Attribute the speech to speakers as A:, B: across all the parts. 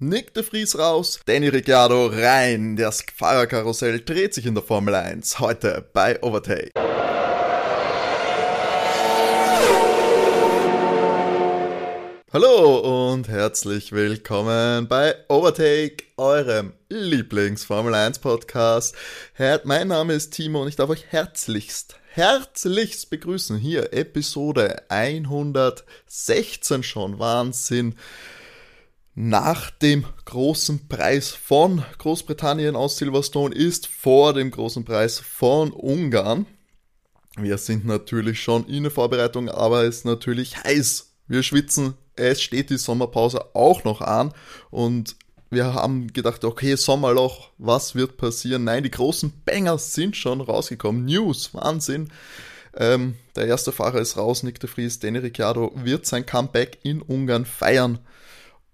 A: Nick de Vries raus, Danny Ricciardo rein. Das Fahrerkarussell dreht sich in der Formel 1. Heute bei Overtake. Hallo und herzlich willkommen bei Overtake, eurem Lieblings-Formel 1 Podcast. Mein Name ist Timo und ich darf euch herzlichst, herzlichst begrüßen. Hier Episode 116 schon. Wahnsinn nach dem großen Preis von Großbritannien aus Silverstone ist vor dem großen Preis von Ungarn. Wir sind natürlich schon in der Vorbereitung, aber es ist natürlich heiß. Wir schwitzen. Es steht die Sommerpause auch noch an und wir haben gedacht, okay, Sommerloch, was wird passieren? Nein, die großen Banger sind schon rausgekommen. News, Wahnsinn. Ähm, der erste Fahrer ist raus, Nick de Vries, Danny Ricciardo wird sein Comeback in Ungarn feiern.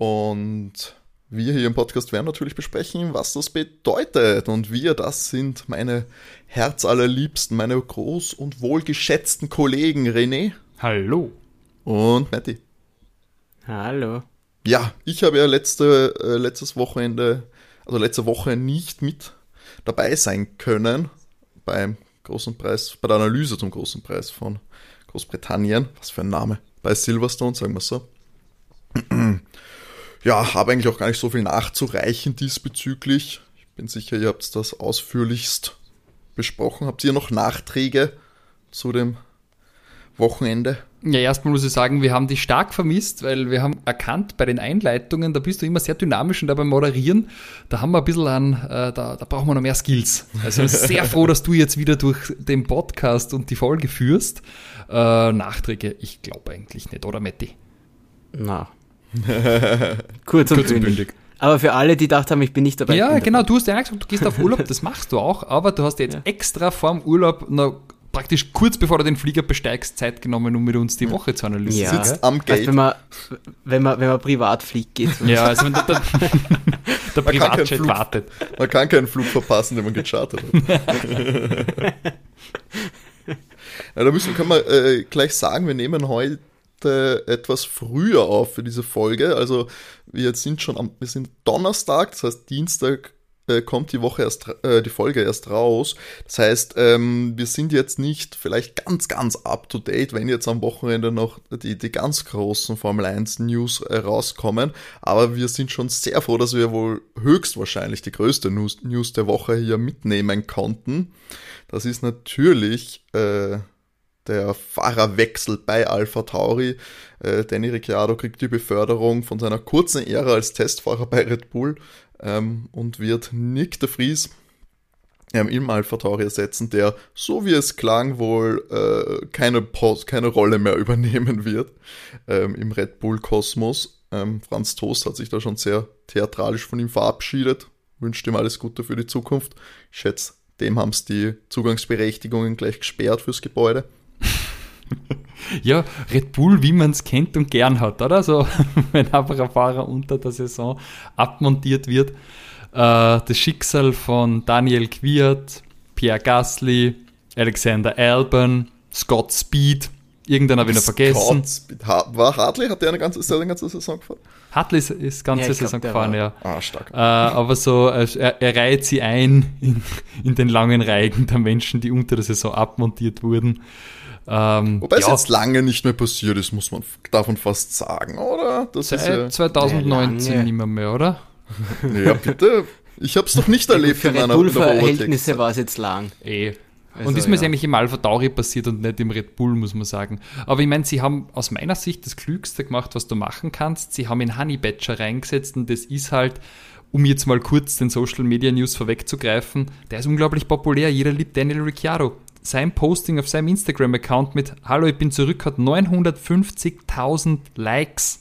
A: Und wir hier im Podcast werden natürlich besprechen, was das bedeutet. Und wir, das sind meine herzallerliebsten, meine groß und wohlgeschätzten Kollegen René.
B: Hallo.
A: Und Matti.
C: Hallo.
A: Ja, ich habe ja letzte, äh, letztes Wochenende, also letzte Woche nicht mit dabei sein können beim großen Preis, bei der Analyse zum großen Preis von Großbritannien. Was für ein Name. Bei Silverstone, sagen wir so ja, habe eigentlich auch gar nicht so viel nachzureichen diesbezüglich. Ich bin sicher, ihr habt das ausführlichst besprochen. Habt ihr noch Nachträge zu dem Wochenende?
B: Ja, erstmal muss ich sagen, wir haben dich stark vermisst, weil wir haben erkannt bei den Einleitungen, da bist du immer sehr dynamisch und dabei Moderieren, da haben wir ein bisschen an, äh, da, da brauchen wir noch mehr Skills. Also sehr froh, dass du jetzt wieder durch den Podcast und die Folge führst. Äh, Nachträge, ich glaube eigentlich nicht, oder Matti?
C: Na, Kurz und, Kurz und bündig. Aber für alle, die gedacht haben, ich bin nicht dabei.
B: Ja, genau, du hast ja gesagt, du gehst auf Urlaub, das machst du auch, aber du hast jetzt ja. extra vorm Urlaub noch praktisch kurz bevor du den Flieger besteigst, Zeit genommen, um mit uns die Woche zu analysieren.
C: Ja. Sitzt am Gate. Also wenn, man, wenn, man, wenn man privat fliegt, geht
B: Ja, also wenn der, der, der Privatjet wartet.
A: Man kann keinen Flug verpassen, den man gechartert hat. ja, da müssen, können wir äh, gleich sagen, wir nehmen heute heute etwas früher auf für diese Folge. Also wir sind schon am, wir sind Donnerstag, das heißt Dienstag äh, kommt die Woche erst, äh, die Folge erst raus. Das heißt, ähm, wir sind jetzt nicht vielleicht ganz, ganz up to date, wenn jetzt am Wochenende noch die, die ganz großen Formel 1 News äh, rauskommen. Aber wir sind schon sehr froh, dass wir wohl höchstwahrscheinlich die größte News, News der Woche hier mitnehmen konnten. Das ist natürlich, äh, der Fahrerwechsel bei Alpha Tauri. Äh, Danny Ricciardo kriegt die Beförderung von seiner kurzen Ära als Testfahrer bei Red Bull ähm, und wird Nick de Vries ähm, im Alpha Tauri ersetzen, der, so wie es klang, wohl äh, keine, Post, keine Rolle mehr übernehmen wird ähm, im Red Bull-Kosmos. Ähm, Franz Toast hat sich da schon sehr theatralisch von ihm verabschiedet, wünscht ihm alles Gute für die Zukunft. Ich schätze, dem haben es die Zugangsberechtigungen gleich gesperrt fürs Gebäude.
B: ja, Red Bull, wie man es kennt und gern hat, oder? So, wenn einfach ein Fahrer unter der Saison abmontiert wird. Äh, das Schicksal von Daniel Quiert, Pierre Gasly, Alexander Albon, Scott Speed, irgendeinen habe ich noch vergessen.
A: Speed. War Hartley, hat der eine ganze, ist der eine ganze Saison gefahren?
B: Hartley ist, ist ganze ja, Saison glaub, gefahren, ja.
A: Ah, stark.
B: Äh, aber so, er, er reiht sie ein in, in den langen Reigen der Menschen, die unter der Saison abmontiert wurden.
A: Ähm, Wobei es jetzt lange nicht mehr passiert ist, muss man davon fast sagen, oder?
B: Das Seit ja 2019 nicht mehr, mehr, oder?
A: Ja, bitte. Ich habe es doch nicht erlebt
C: Für in meiner Red Verhältnisse war es jetzt lang.
B: Eh. Also, und ist mir ja. eigentlich im Alpha Tauri passiert und nicht im Red Bull, muss man sagen. Aber ich meine, sie haben aus meiner Sicht das Klügste gemacht, was du machen kannst. Sie haben in Honey Badger reingesetzt und das ist halt, um jetzt mal kurz den Social Media News vorwegzugreifen, der ist unglaublich populär. Jeder liebt Daniel Ricciardo sein Posting auf seinem Instagram-Account mit Hallo, ich bin zurück hat 950.000 Likes.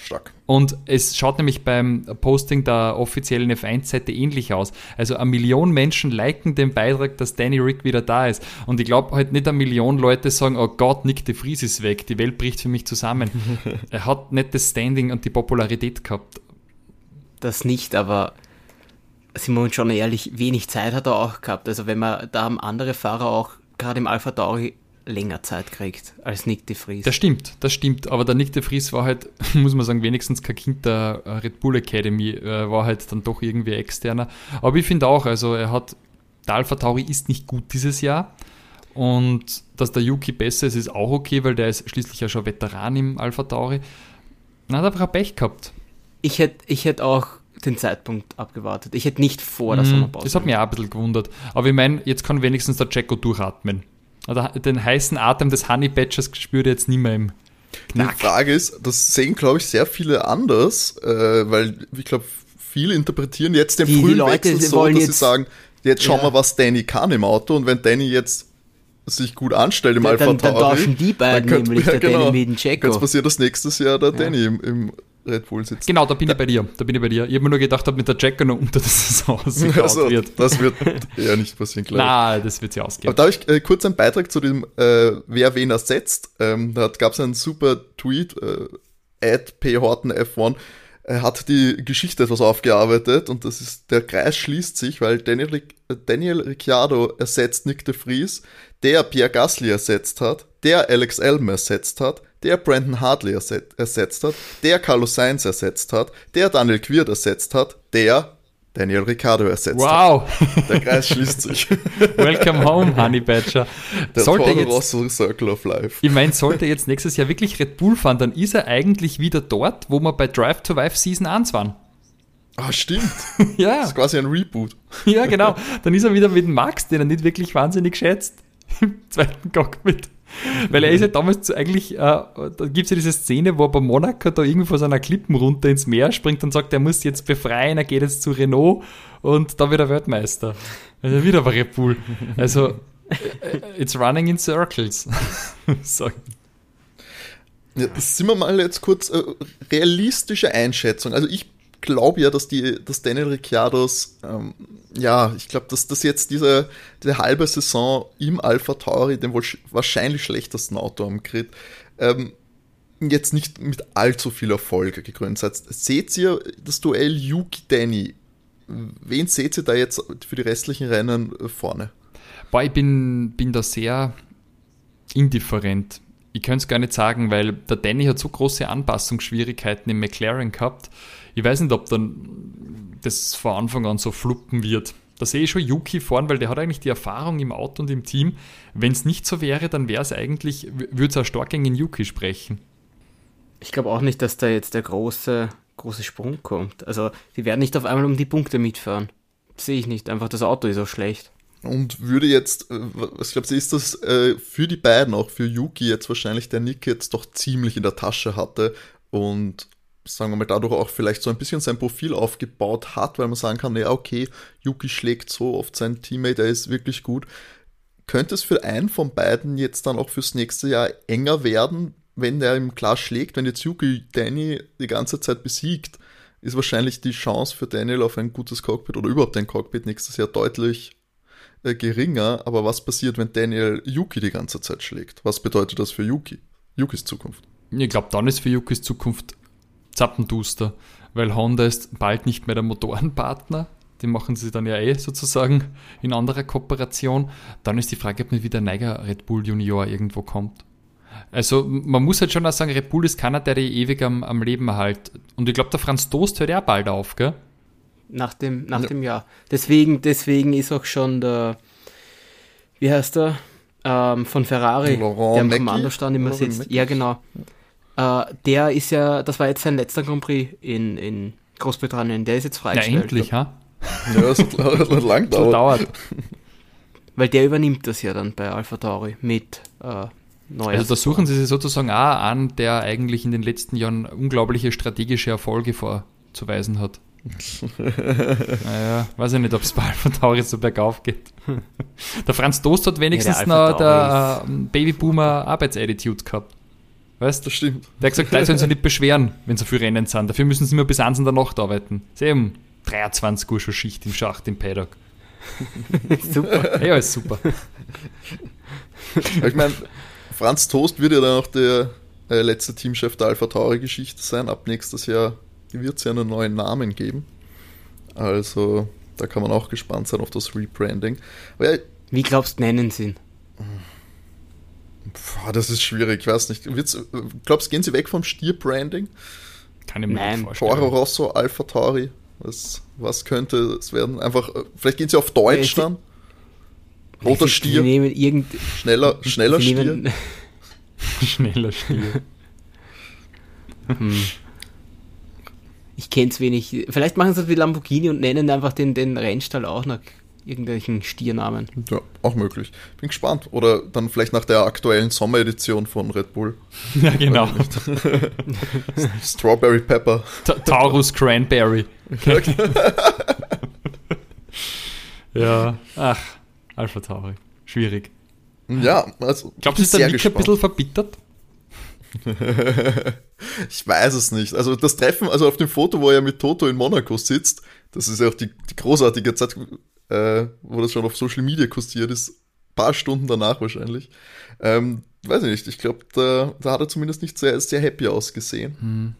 A: Stark.
B: Und es schaut nämlich beim Posting der offiziellen F1-Seite ähnlich aus. Also eine Million Menschen liken den Beitrag, dass Danny Rick wieder da ist. Und ich glaube halt nicht eine Million Leute sagen, oh Gott, Nick de Vries ist weg, die Welt bricht für mich zusammen. er hat nicht das Standing und die Popularität gehabt.
C: Das nicht, aber sind wir uns schon ehrlich, wenig Zeit hat er auch gehabt. Also wenn man, da haben andere Fahrer auch gerade im Alpha Tauri länger Zeit kriegt als Nick de Vries.
B: Das stimmt, das stimmt. Aber der Nick de Vries war halt, muss man sagen, wenigstens kein Kind der Red Bull Academy, äh, war halt dann doch irgendwie externer. Aber ich finde auch, also er hat, der Alpha Tauri ist nicht gut dieses Jahr. Und dass der Yuki besser ist, ist auch okay, weil der ist schließlich ja schon Veteran im Alpha Tauri. Dann hat er Pech gehabt.
C: Ich hätte ich hätt auch den Zeitpunkt abgewartet. Ich hätte nicht vor der
B: Mm,
C: Sommerpause.
B: Das hat mich auch ein bisschen gewundert. Aber ich meine, jetzt kann wenigstens der Jacko durchatmen. Also den heißen Atem des Honey Badgers spürt er jetzt nicht mehr im
A: Die Frage ist, das sehen, glaube ich, sehr viele anders, äh, weil ich glaube, viele interpretieren jetzt den
C: Die- die
A: frühen
C: Leute
A: Wechsel so, dass sie sagen, jetzt schauen
C: Ja.
A: wir, was Danny kann im Auto und wenn Danny jetzt sich gut anstellt im
C: Dann-
A: Alpha
C: dann- dann
A: Tauri,
C: tauschen die beiden
A: dann
C: nämlich, der Danny mit dem Jacko.
A: Jetzt passiert das nächstes Jahr, der Danny im, im Red Bull sitzt.
B: Genau, da bin ich bei dir. Da bin ich bei dir. Ich habe mir nur gedacht, ob mit der Jacko noch unter der Saison ausgekaut
A: Also,
B: wird.
A: das wird eher nicht passieren, glaube ich.
B: Na, das wird sie
A: Aber
B: ausgehen.
A: da habe ich äh, kurz einen Beitrag zu dem, äh, wer wen ersetzt. Ähm, da gab es einen super Tweet, äh, at phortenf1, er hat die Geschichte etwas aufgearbeitet und das ist, der Kreis schließt sich, weil Daniel, äh, Daniel Ricciardo ersetzt Nick de Vries, der Pierre Gasly ersetzt hat, der Alex Elm ersetzt hat, der Brandon Hartley erset ersetzt hat, der Carlos Sainz ersetzt hat, der Daniel Quirt ersetzt hat, der Daniel Ricciardo ersetzt
B: Wow,
A: hat. Der Kreis schließt sich.
B: welcome home, Honey Badger.
A: Der
B: Sollte
A: Toro Rosso Circle of Life.
B: ich meine, sollte jetzt nächstes Jahr wirklich Red Bull fahren, dann ist er eigentlich wieder dort, wo wir bei Drive to Vive Season 1 waren.
A: Ah, stimmt.
B: Ja,
A: Das ist quasi ein Reboot.
B: ja, genau. Dann ist er wieder mit Max, den er nicht wirklich wahnsinnig schätzt, im zweiten Cockpit. Weil er ist ja damals eigentlich, äh, da gibt es ja diese Szene, wo er bei Monaco da irgendwie von seiner Klippen runter ins Meer springt und sagt, er muss jetzt befreien, er geht jetzt zu Renault und da wird er Weltmeister. Also wieder bei Red Bull. Also, äh, it's running in circles. so.
A: Ja, sind wir mal jetzt kurz äh, realistische Einschätzung. Also ich glaube ja, dass die, dass Daniel Ricciardos, ähm, ja, ich glaube, dass das jetzt diese, diese halbe Saison im Alpha Tauri, dem wohl sch wahrscheinlich schlechtesten Auto am Grid, ähm, jetzt nicht mit allzu viel Erfolg gekrönt seid. Seht ihr das Duell Yuki Danny? Wen seht ihr da jetzt für die restlichen Rennen vorne?
B: Boah, ich bin, bin da sehr indifferent. Ich könnte es gar nicht sagen, weil der Danny hat so große Anpassungsschwierigkeiten im McLaren gehabt. Ich weiß nicht, ob dann das von Anfang an so fluppen wird. Da sehe ich schon Yuki vorn, weil der hat eigentlich die Erfahrung im Auto und im Team. Wenn es nicht so wäre, dann wäre es eigentlich, würde es auch stark gegen Yuki sprechen.
C: Ich glaube auch nicht, dass da jetzt der große, große Sprung kommt. Also, die werden nicht auf einmal um die Punkte mitfahren. Sehe ich nicht. Einfach das Auto ist so schlecht.
A: Und würde jetzt, äh, was glaubst du, ist das äh, für die beiden, auch für Yuki jetzt wahrscheinlich, der Nick jetzt doch ziemlich in der Tasche hatte und sagen wir mal dadurch auch vielleicht so ein bisschen sein Profil aufgebaut hat, weil man sagen kann, ja okay, Yuki schlägt so oft seinen Teammate, er ist wirklich gut. Könnte es für einen von beiden jetzt dann auch fürs nächste Jahr enger werden, wenn der ihm klar schlägt, wenn jetzt Yuki Danny die ganze Zeit besiegt, ist wahrscheinlich die Chance für Daniel auf ein gutes Cockpit oder überhaupt ein Cockpit nächstes Jahr deutlich äh, geringer. Aber was passiert, wenn Daniel Yuki die ganze Zeit schlägt? Was bedeutet das für Yuki? Yukis Zukunft.
B: Ich glaube, dann ist für Yukis Zukunft zappenduster, weil Honda ist bald nicht mehr der Motorenpartner. Den machen sie dann ja eh sozusagen in anderer Kooperation. Dann ist die Frage, ob nicht wieder neuer Red Bull Junior irgendwo kommt. Also man muss halt schon auch sagen, Red Bull ist keiner, der die ewig am, am Leben erhält. Und ich glaube, der Franz Toast hört ja auch bald auf, gell?
C: Nach dem, nach
A: Ja.
C: dem Jahr. Deswegen, deswegen ist auch schon der, wie heißt er? Ähm, von Ferrari,
A: Laurent
C: der im
A: Macchi?
C: Kommandostand immer
A: Laurent
C: sitzt.
A: Macchi?
C: Ja, genau. Äh, der ist ja, das war jetzt sein letzter Grand Prix in, in Großbritannien. Der ist jetzt
B: Ja,
C: freigestellt.
B: endlich, ha?
A: Ja, das hat, hat lang
B: So
A: gedauert.
B: dauert.
C: Weil der übernimmt das ja dann bei Alpha Tauri mit äh, neuer.
B: Also da suchen sie sich sozusagen auch an, der eigentlich in den letzten Jahren unglaubliche strategische Erfolge vorzuweisen hat. naja, weiß ich nicht, ob es bei Alpha Tauri so bergauf geht. Der Franz Dost hat wenigstens
C: Ja, der
B: noch der äh, Babyboomer Arbeitsattitude gehabt. Weißt du?
A: Das stimmt.
B: Der hat gesagt, Leute sollen sich nicht beschweren, wenn so viel Rennen sind. Dafür müssen sie immer bis 1 in der Nacht arbeiten. Sie haben 23 Uhr schon Schicht im Schacht im Paddock.
C: Super.
B: Ja, ist super.
A: Ich meine, Franz Toast wird ja dann auch der äh, letzte Teamchef der Alpha Tauri Geschichte sein. Ab nächstes Jahr wird es ja einen neuen Namen geben. Also da kann man auch gespannt sein auf das Rebranding. Aber ja,
C: Wie glaubst du, nennen sie ihn?
A: Boah, das ist schwierig, ich weiß nicht. Glaubst gehen sie weg vom Stier-Branding?
B: Kann ich mir
C: Nein.
B: nicht vorstellen.
A: Toro Rosso, Alpha Tauri. Was, was könnte es werden? Einfach, äh, vielleicht gehen sie auf Deutsch
C: sie-
A: dann. Roter Stier,
C: nehmen irgend,
A: schneller, schneller
C: sie
A: Stier.
C: nehmen,
B: Schneller Stier.
C: Ich kenn's wenig. Vielleicht machen sie es wie Lamborghini und nennen einfach den, den Rennstall auch nach irgendwelchen Stiernamen.
A: Ja, auch möglich. Bin gespannt. Oder dann vielleicht nach der aktuellen Sommeredition von Red Bull.
B: ja, genau.
A: Strawberry Pepper.
B: Ta Taurus Cranberry. ja, ach, Alpha Tauri. Schwierig.
A: Ja, also.
B: Glaubst du, ist der Nick ein bisschen verbittert?
A: Ich weiß es nicht. Also das Treffen, also auf dem Foto, wo er mit Toto in Monaco sitzt, das ist ja auch die, die großartige Zeit, äh, wo das schon auf Social Media kursiert ist, paar Stunden danach wahrscheinlich. Ähm, weiß ich nicht, ich glaube, da, da hat er zumindest nicht sehr, sehr happy ausgesehen.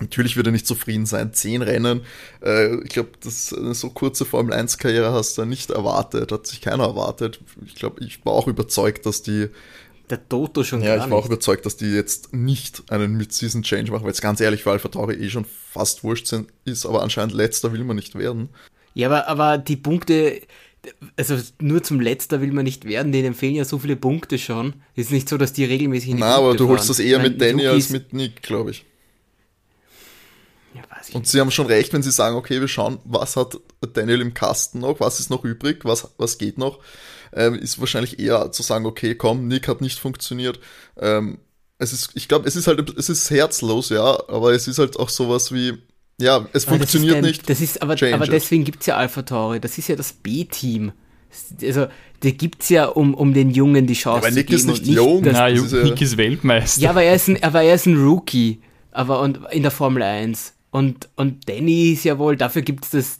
A: Natürlich wird er nicht zufrieden sein. Zehn Rennen, äh, ich glaube, dass eine so kurze Formel 1-Karriere hast du nicht erwartet, hat sich keiner erwartet. Ich glaube, ich war auch überzeugt, dass die
C: Der Toto schon
A: ja, ich war auch
C: nicht.
A: überzeugt, dass die jetzt nicht einen Mid-Season-Change machen, weil es ganz ehrlich, weil Alpha Tauri eh schon fast wurscht sind, ist, aber anscheinend letzter will man nicht werden.
C: Ja, aber, aber die Punkte, also nur zum Letzter will man nicht werden, denen fehlen ja so viele Punkte schon. Ist nicht so, dass die regelmäßig in die
A: Na, aber
C: Punkte
A: du holst
C: fahren.
A: das eher mit Danny als mit Nick, glaube ich.
C: Ja, weiß ich
A: Und sie haben schon recht, wenn sie sagen, okay, wir schauen, was hat Daniel im Kasten noch, was ist noch übrig, was, was geht noch. Ähm, ist wahrscheinlich eher zu sagen, okay, komm, Nick hat nicht funktioniert. Ähm, es ist, ich glaube, es ist halt, es ist herzlos, ja, aber es ist halt auch sowas wie, ja, es
C: Aber
A: funktioniert
C: das ist ein,
A: nicht.
C: Das ist, aber, aber deswegen gibt es ja Alpha Tauri. Das ist ja das B-Team. Also, der gibt es ja, um, um den Jungen die Chance
A: aber
C: zu
A: Nick
C: geben.
A: ist nicht
C: und nicht
A: jung.
C: das-
B: Na,
A: ist ja-
B: Nick ist Weltmeister.
C: Ja, aber er ist ein, aber er ist ein Rookie. Aber und in der Formel 1. Und, und Danny ist ja wohl, dafür gibt es das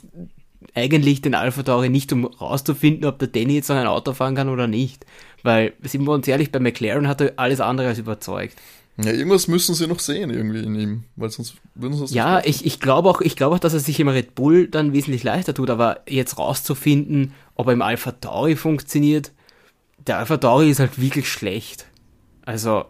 C: eigentlich den Alpha Tauri nicht, um rauszufinden, ob der Danny jetzt noch ein Auto fahren kann oder nicht. Weil, sind wir uns ehrlich, bei McLaren hat er alles andere als überzeugt.
A: Ja, irgendwas müssen sie noch sehen irgendwie in ihm, weil sonst würden sie es
C: Ja,
A: nicht
C: ich, ich glaube auch, ich glaube auch, dass er sich im Red Bull dann wesentlich leichter tut, aber jetzt rauszufinden, ob er im Alpha Tauri funktioniert, der Alpha Tauri ist halt wirklich schlecht. Also,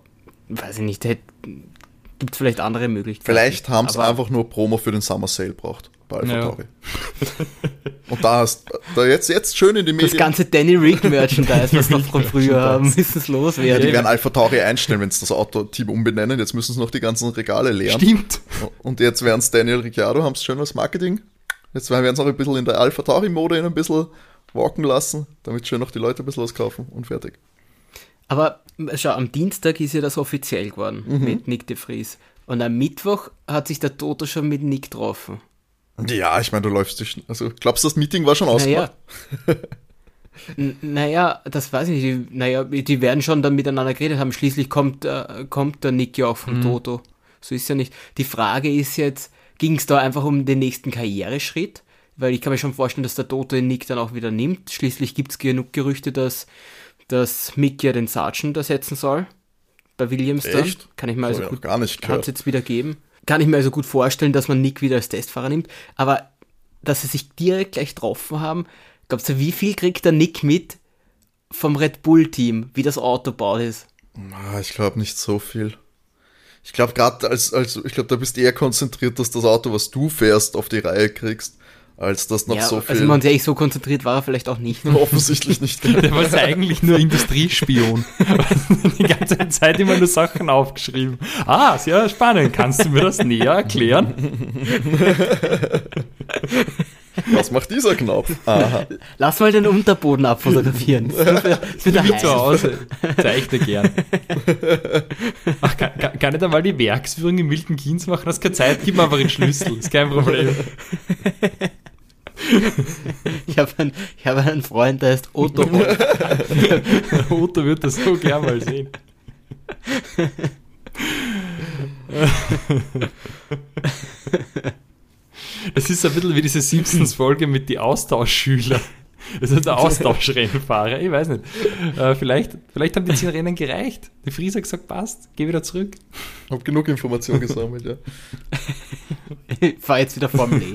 C: weiß ich nicht, gibt es vielleicht andere Möglichkeiten.
A: Vielleicht haben sie einfach nur Promo für den Summer Sale braucht bei Alpha
B: Ja.
A: Tauri. Und da hast da jetzt, jetzt schön in die
C: Das
A: Medien.
C: ganze Danny Rick Merchandise, was wir von früher haben, müssen es
A: Ja,
C: loswerden.
A: die werden Alpha Tauri einstellen, wenn sie das Auto-Team umbenennen. Jetzt müssen sie noch die ganzen Regale leeren.
B: Stimmt.
A: Und jetzt werden es Daniel Ricciardo, haben es schön als Marketing. Jetzt werden sie auch ein bisschen in der Alpha Tauri-Mode ein bisschen walken lassen, damit schön noch die Leute ein bisschen was kaufen und fertig.
C: Aber schau, am Dienstag ist ja das offiziell geworden
A: Mhm.
C: mit Nick de Vries. Und am Mittwoch hat sich der Toto schon mit Nick getroffen.
A: Ja, ich meine, du läufst dich. Also, glaubst du, das Meeting war schon ausgemacht?
C: Naja. Naja, das weiß ich nicht. Die, naja, die werden schon dann miteinander geredet haben. Schließlich kommt, äh, kommt der Nick ja auch vom Toto. So ist ja nicht. Die Frage ist jetzt, ging es da einfach um den nächsten Karriereschritt? Weil ich kann mir schon vorstellen, dass der Toto den Nick dann auch wieder nimmt. Schließlich gibt es genug Gerüchte, dass, dass Mick ja den Sergeant ersetzen soll. Bei Williams dann.
A: Echt?
C: Kann ich mir also gut
A: gar nicht
C: hat es
A: gehört.
C: jetzt wieder geben. Kann ich mir also gut vorstellen, dass man Nick wieder als Testfahrer nimmt. Aber dass sie sich direkt gleich getroffen haben, glaubst du, wie viel kriegt der Nick mit vom Red Bull-Team, wie das Auto baut ist?
A: Ah, Ich glaube nicht so viel. Ich glaube gerade als, als ich glaube, da bist eher konzentriert, dass das Auto, was du fährst, auf die Reihe kriegst, als dass noch
C: ja,
A: so viel
C: also man sich so konzentriert war er vielleicht auch nicht.
A: offensichtlich nicht.
B: Der war eigentlich nur Industriespion. Die ganze Zeit immer nur Sachen aufgeschrieben. Ah, sehr spannend. Kannst du mir das näher erklären?
A: Was macht dieser Knopf? Aha.
C: Lass mal den Unterboden abfotografieren. Das wird,
B: Wie zu Hause. Zeichne gern. Ach, kann, kann, ich da mal die Werksführung im Milton Keynes machen? Das ist keine Zeit, gib mir einfach einen Schlüssel. Ist kein Problem.
C: Ich habe einen, ich hab einen Freund, der heißt Otto.
B: Otto wird das so gern mal sehen. Es ist ein bisschen wie diese Simpsons-Folge mit die Austauschschüler. Das ist der Austauschrennfahrer, ich weiß nicht. Äh, vielleicht, vielleicht haben die zehn Rennen gereicht. Die Fries hat gesagt, passt, geh wieder zurück.
A: Hab genug Informationen gesammelt, ja.
C: ich fahr jetzt wieder Formel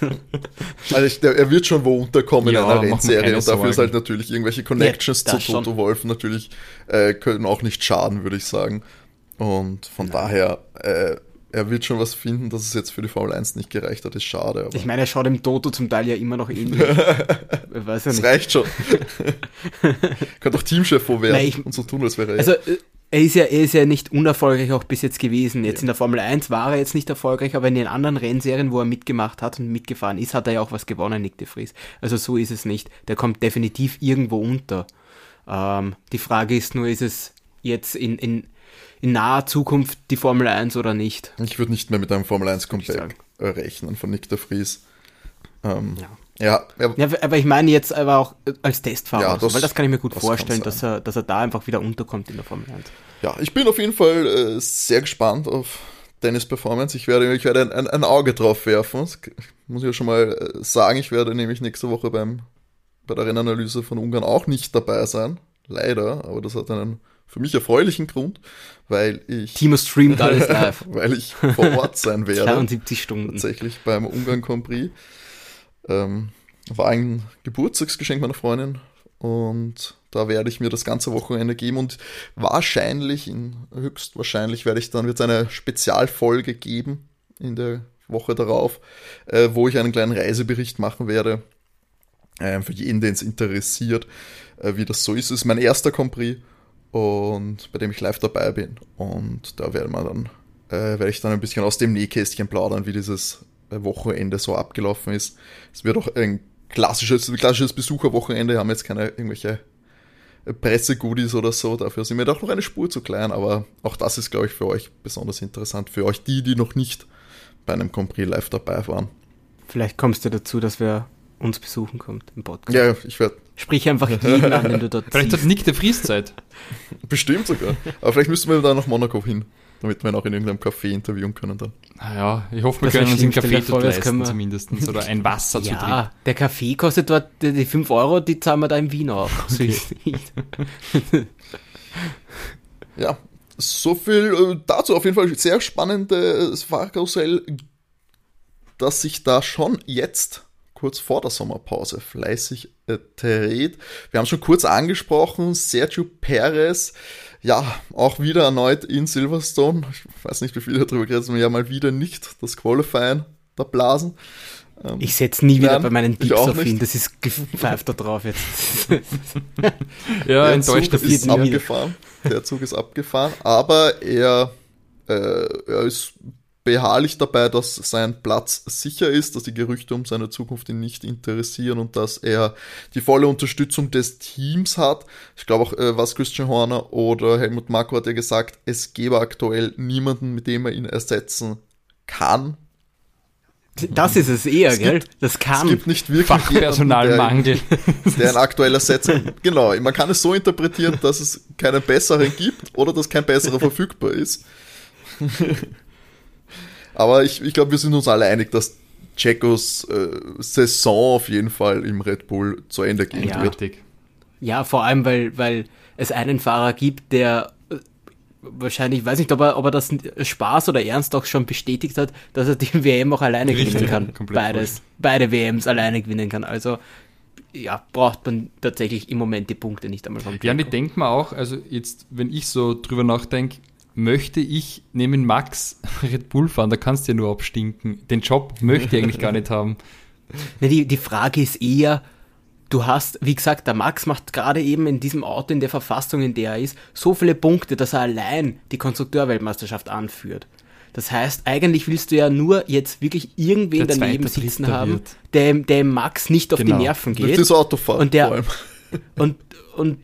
C: E.
A: Also ich, der, er wird schon wo unterkommen ja, in einer Rennserie und dafür ist halt natürlich irgendwelche Connections ja, zu Toto Wolf natürlich äh, können auch nicht schaden, würde ich sagen. Und von ja. daher, äh, er wird schon was finden, dass es jetzt für die Formel 1 nicht gereicht hat, ist schade.
C: Aber. Ich meine, er schaut im Toto zum Teil ja immer noch ähnlich.
A: weiß ja das reicht schon. Könnte auch Teamchef werden und so tun, als wäre er.
C: Also, äh, er ist, ja, er ist ja nicht unerfolgreich auch bis jetzt gewesen. Jetzt ja. in der Formel 1 war er jetzt nicht erfolgreich, aber in den anderen Rennserien, wo er mitgemacht hat und mitgefahren ist, hat er ja auch was gewonnen, Nick de Vries. Also so ist es nicht. Der kommt definitiv irgendwo unter. Ähm, die Frage ist nur, ist es jetzt in, in in naher Zukunft die Formel 1 oder nicht.
A: Ich würde nicht mehr mit einem Formel 1 Comeback rechnen von Nick de Vries. Ähm, ja. Ja,
C: ja, aber ich meine jetzt aber auch als Testfahrer, ja, das, weil das kann ich mir gut vorstellen, dass er, dass er da einfach wieder unterkommt in der Formel 1.
A: Ja, ich bin auf jeden Fall äh, sehr gespannt auf Dennis Performance. Ich werde, ich werde ein, ein, ein Auge drauf werfen. Das muss ich ja schon mal äh, sagen. Ich werde nämlich nächste Woche beim, bei der Rennanalyse von Ungarn auch nicht dabei sein. Leider, aber das hat einen für mich erfreulichen Grund, weil ich.
C: Timo streamt alles live.
A: weil ich vor Ort sein werde.
C: 72 Stunden.
A: Tatsächlich beim Ungarn Grand Prix. Ähm, war ein Geburtstagsgeschenk meiner Freundin und da werde ich mir das ganze Wochenende geben und wahrscheinlich, in, höchstwahrscheinlich werde ich dann wird es eine Spezialfolge geben in der Woche darauf, äh, wo ich einen kleinen Reisebericht machen werde. Äh, für jeden, den es interessiert, äh, wie das so ist. Es ist mein erster Prix und bei dem ich live dabei bin. Und da werden wir dann, äh, werde ich dann ein bisschen aus dem Nähkästchen plaudern, wie dieses äh, Wochenende so abgelaufen ist. Es wird auch ein klassisches, klassisches Besucherwochenende, wir haben jetzt keine irgendwelche äh, Pressegoodies oder so, dafür sind wir doch noch eine Spur zu klein, aber auch das ist, glaube ich, für euch besonders interessant, für euch die, die noch nicht bei einem Compris live dabei waren.
C: Vielleicht kommst du dazu, dass wir uns besuchen kommt im Podcast.
A: Ja, ich werde.
C: Sprich einfach jeden an, wenn du dort
B: Vielleicht hat Nick der Frieszeit.
A: Bestimmt sogar. Aber vielleicht müssen wir da nach Monaco hin, damit wir ihn auch in irgendeinem Café intervieuen können dann.
B: Naja, ich hoffe, wir das können uns einen Kaffee dort leisten zumindest. Oder ein Wasser
C: ja, zu trinken. der Kaffee kostet dort die 5 Euro, die zahlen wir da in Wien auch. Okay.
A: ja, so viel äh, dazu. Auf jeden Fall sehr spannendes Fahrkarussell, dass sich da schon jetzt kurz vor der Sommerpause fleißig äh, dreht. Wir haben schon kurz angesprochen, Sergio Perez, ja, auch wieder erneut in Silverstone. Ich weiß nicht, wie viele darüber geredet haben, ja mal wieder nicht das Qualifying da blasen.
C: Ähm, ich setze nie wieder nein, bei meinen Tipps auf ihn, das ist gepfeift da drauf jetzt.
A: ja, der enttäuscht Zug ist abgefahren. Der Zug ist abgefahren, aber er, äh, er ist beharrlich dabei, dass sein Platz sicher ist, dass die Gerüchte um seine Zukunft ihn nicht interessieren und dass er die volle Unterstützung des Teams hat. Ich glaube auch, äh, was Christian Horner oder Helmut Marko hat ja gesagt, es gäbe aktuell niemanden, mit dem er ihn ersetzen kann.
C: Das ist es eher, es gell?
A: das kann. Es gibt nicht wirklich
B: Fachpersonalmangel.
A: Der, der ein aktueller Setzer. genau, man kann es so interpretieren, dass es keinen besseren gibt oder dass kein besserer verfügbar ist. Aber ich, ich glaube, wir sind uns alle einig, dass Checos äh, Saison auf jeden Fall im Red Bull zu Ende gehen
C: ja.
A: wird.
C: Ja, vor allem, weil, weil es einen Fahrer gibt, der äh, wahrscheinlich, weiß nicht, ob er, ob er das Spaß oder Ernst auch schon bestätigt hat, dass er die WM auch alleine Richtig, gewinnen kann. Beides. Voll. Beide WMs alleine gewinnen kann. Also ja, braucht man tatsächlich im Moment die Punkte nicht einmal
B: vom Ja, und ich denke mal auch, also jetzt, wenn ich so drüber nachdenke, möchte ich neben Max Red Bull fahren, da kannst du ja nur abstinken. Den Job möchte ich eigentlich gar nicht haben.
C: Ne, die, die Frage ist eher, du hast, wie gesagt, der Max macht gerade eben in diesem Auto, in der Verfassung, in der er ist, so viele Punkte, dass er allein die Konstrukteurweltmeisterschaft anführt. Das heißt, eigentlich willst du ja nur jetzt wirklich irgendwen der daneben sitzen haben, der, der Max nicht auf genau. die Nerven geht.
A: Das Auto fahren,
C: und der, und, und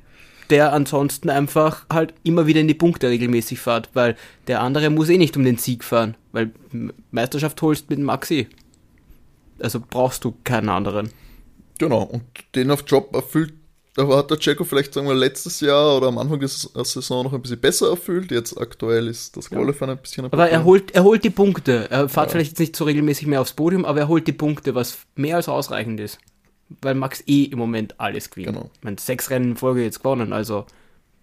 C: der ansonsten einfach halt immer wieder in die Punkte regelmäßig fährt, weil der andere muss eh nicht um den Sieg fahren, weil Meisterschaft holst mit Maxi. Also brauchst du keinen anderen.
A: Genau, und den auf Job erfüllt, aber hat der Checo vielleicht, sagen wir, letztes Jahr oder am Anfang der Saison noch ein bisschen besser erfüllt. Jetzt aktuell ist das Qualifying ja. ein bisschen.
C: Aber er holt, er holt die Punkte. Er fährt ja. vielleicht jetzt nicht so regelmäßig mehr aufs Podium, aber er holt die Punkte, was mehr als ausreichend ist. Weil Max eh im Moment alles gewinnt.
A: Genau.
C: Ich meine, sechs Rennen in Folge jetzt gewonnen, also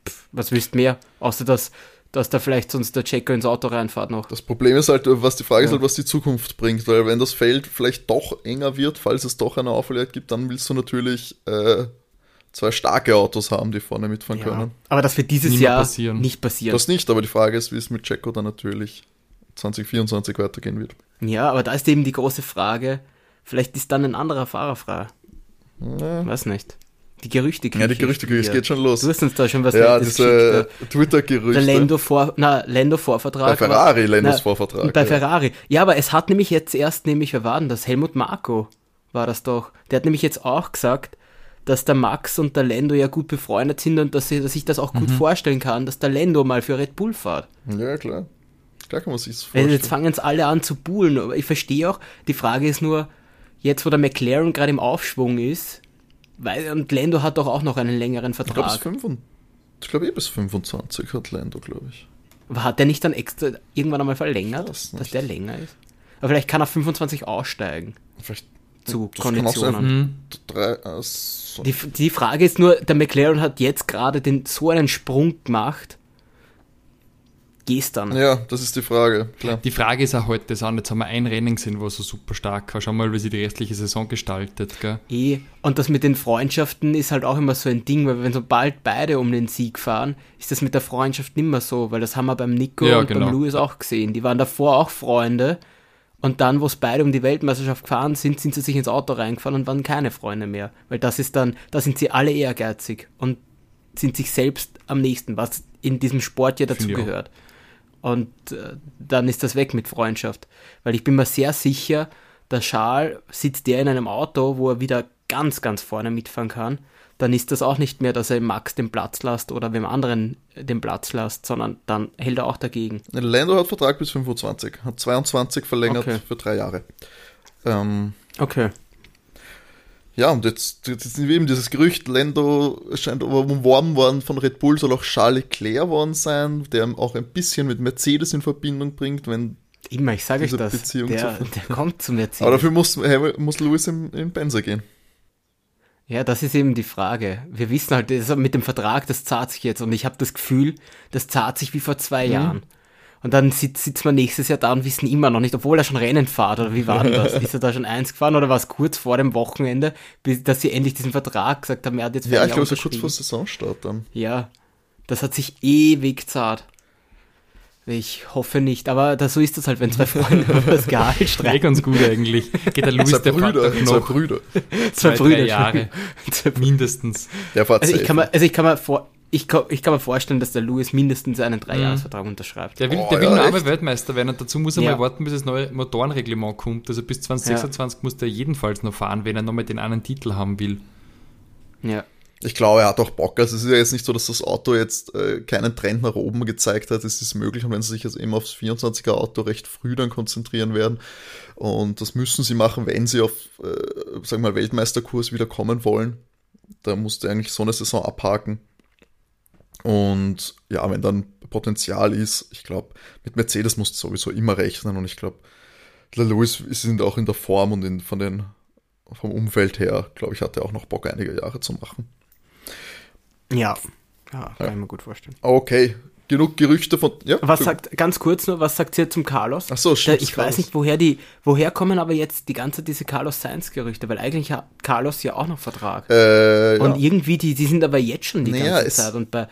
C: pff, was willst mehr? Außer dass, dass da vielleicht sonst der Checker ins Auto reinfährt noch.
A: Das Problem ist halt, was die Frage ist
C: Ja.
A: halt, was die Zukunft bringt, weil wenn das Feld vielleicht doch enger wird, falls es doch eine Aufholjagd gibt, dann willst du natürlich äh, zwei starke Autos haben, die vorne mitfahren
C: Ja.
A: können.
C: Aber das wird dieses Jahr
B: passieren.
C: nicht passieren.
A: Das nicht, aber die Frage ist, wie es mit Checo dann natürlich 2024 weitergehen wird.
C: ja, aber da ist eben die große Frage, vielleicht ist dann ein anderer Fahrer frei.
A: Ja,
C: Weiß nicht. Die Gerüchte
A: ja die Gerüchte, es geht schon los.
C: Du hast uns da schon was
A: Ja, diese
C: geschickt,
A: Twitter-Gerüchte.
C: Der Lando vor, na, Lando Vorvertrag.
A: Bei Ferrari, Lendos
C: Na,
A: Vorvertrag.
C: Bei
A: ja.
C: Ferrari. Ja, aber es hat nämlich jetzt erst, nämlich, wer war denn das? Helmut Marko war das doch. Der hat nämlich jetzt auch gesagt, dass der Max und der Lando ja gut befreundet sind und dass, dass ich das auch
A: Mhm.
C: gut vorstellen kann, dass der Lando mal für Red Bull fährt.
A: Ja, klar. Klar kann man sich das vorstellen.
C: jetzt fangen es alle an zu buhlen. Aber ich verstehe auch, die Frage ist nur, jetzt wo der McLaren gerade im Aufschwung ist, weil, und Lando hat doch auch noch einen längeren
A: ich glaube, bis
C: Vertrag.
A: 25 ich glaube, eh bis 25 hat Lando, glaube ich.
C: Hat der nicht dann extra irgendwann einmal verlängert,
A: Das
C: dass
A: nicht.
C: der länger ist? Aber vielleicht kann er 25 aussteigen
A: Vielleicht
C: zu
A: das kann auch sein.
C: Konditionen.
B: Mhm.
A: drei, äh, so.
C: Die, die Frage ist nur, der McLaren hat jetzt gerade den, so einen Sprung gemacht. Gehst dann.
A: Ja, das ist die Frage, klar.
B: Die Frage ist auch heute das an. Jetzt haben wir ein Rennen gesehen, wo so super stark war. Schau mal, wie sie die restliche Saison gestaltet. Gell?
C: Eh. Und das mit den Freundschaften ist halt auch immer so ein Ding, weil wenn sobald beide um den Sieg fahren, ist das mit der Freundschaft nimmer so, weil das haben wir beim Nico
B: Ja,
C: und
B: genau.
C: beim Louis auch gesehen. Die waren davor auch Freunde und dann, wo es beide um die Weltmeisterschaft gefahren sind, sind sie sich ins Auto reingefahren und waren keine Freunde mehr. Weil das ist dann, da sind sie alle ehrgeizig und sind sich selbst am nächsten, was in diesem Sport ja dazugehört. Und äh, dann ist das weg mit Freundschaft. Weil ich bin mir sehr sicher, der Charles sitzt der in einem Auto, wo er wieder ganz, ganz vorne mitfahren kann, dann ist das auch nicht mehr, dass er Max den Platz lässt oder wem anderen den Platz lässt, sondern dann hält er auch dagegen.
A: Lando hat Vertrag bis 25, hat 22 verlängert
C: Okay.
A: für drei Jahre. Ähm,
C: Okay.
A: Ja, und jetzt, jetzt ist eben dieses Gerücht, Lando scheint aber umworben worden von Red Bull, soll auch Charles Leclerc worden sein, der auch ein bisschen mit Mercedes in Verbindung bringt, wenn
C: Immer, ich sage euch das.
A: Beziehung
C: Der,
A: zu-
C: der kommt zu Mercedes.
A: Aber dafür muss, muss Lewis in, in Benzer gehen.
C: Ja, das ist eben die Frage. Wir wissen halt, das mit dem Vertrag, das zahlt sich jetzt und ich habe das Gefühl, das zahlt sich wie vor zwei
A: Mhm.
C: Jahren. Und dann sitzt, sitzt man nächstes Jahr da und wissen immer noch nicht, obwohl er schon Rennen fährt oder wie war denn das? ist er da schon eins gefahren oder war es kurz vor dem Wochenende, bis, dass sie endlich diesen Vertrag gesagt haben, er hat jetzt
A: Ja, ich glaube, es war kurz vor Saisonstart dann.
C: Ja, das hat sich ewig zart. Ich hoffe nicht, aber das, so ist das halt, wenn zwei Freunde über das Gehalt
B: Eh
C: streiten.
B: ganz gut eigentlich. Geht der Luis,
A: Zwei
B: der
A: Brüder,
B: doch
A: zwei
B: noch
A: Brüder.
B: zwei,
C: Brüder.
B: drei Jahre.
C: Zwei
B: Mindestens.
A: Der fährt
C: Also ich kann mir, also ich kann mir vor, ich kann, ich kann mir vorstellen, dass der Lewis mindestens einen Dreijahresvertrag unterschreibt.
B: Der will,
A: Oh,
B: der will
A: ja,
B: nur einmal? Weltmeister werden und dazu muss er
C: Ja.
B: mal warten, bis das neue Motorenreglement kommt. Also bis 2026 muss der jedenfalls noch fahren, wenn er nochmal den einen Titel haben will.
C: Ja.
A: Ich glaube, er hat auch Bock. Also es ist ja jetzt nicht so, dass das Auto jetzt äh, keinen Trend nach oben gezeigt hat. Es ist möglich und wenn sie sich jetzt eben aufs 24er Auto recht früh dann konzentrieren werden. Und das müssen sie machen, wenn sie auf, äh, sagen wir mal, Weltmeisterkurs wieder kommen wollen. Da musst du eigentlich so eine Saison abhaken. Und ja, wenn dann Potenzial ist, ich glaube, mit Mercedes musst du sowieso immer rechnen und ich glaube, der Lewis sind auch in der Form und in, von den, vom Umfeld her, glaube ich, hat er auch noch Bock, einige Jahre zu machen.
C: Ja. Ja, kann ich mir gut vorstellen.
A: Okay, genug Gerüchte von. Ja,
C: Was sagt, ganz kurz nur, was sagt ihr zum Carlos?
A: Ach so, stimmt.
C: ich weiß nicht, woher die, woher kommen aber jetzt die ganze diese Carlos Sainz Gerüchte, weil eigentlich hat Carlos ja auch noch Vertrag.
A: Äh, ja.
C: Und irgendwie, die, die sind aber jetzt schon die
A: Naja,
C: ganze Zeit. Und bei,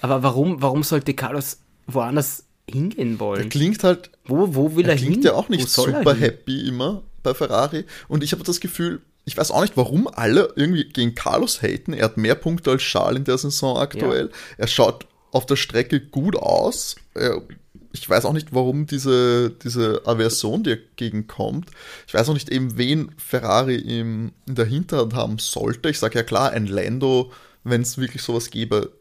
C: aber warum, warum sollte Carlos woanders hingehen
A: er
C: wollen?
A: klingt halt,
C: Wo, wo will er,
A: er klingt
C: hin?
A: ja auch nicht
C: er
A: super happy immer bei Ferrari. Und ich habe das Gefühl, ich weiß auch nicht, warum alle irgendwie gegen Carlos haten. Er hat mehr Punkte als Charles in der Saison aktuell. Er schaut auf der Strecke gut aus. Er, ich weiß auch nicht, warum diese, diese Aversion dagegen kommt. Ich weiß auch nicht eben, wen Ferrari im, in der Hinterhand haben sollte. Ich sage ja klar, ein Lando, wenn es wirklich sowas gäbe,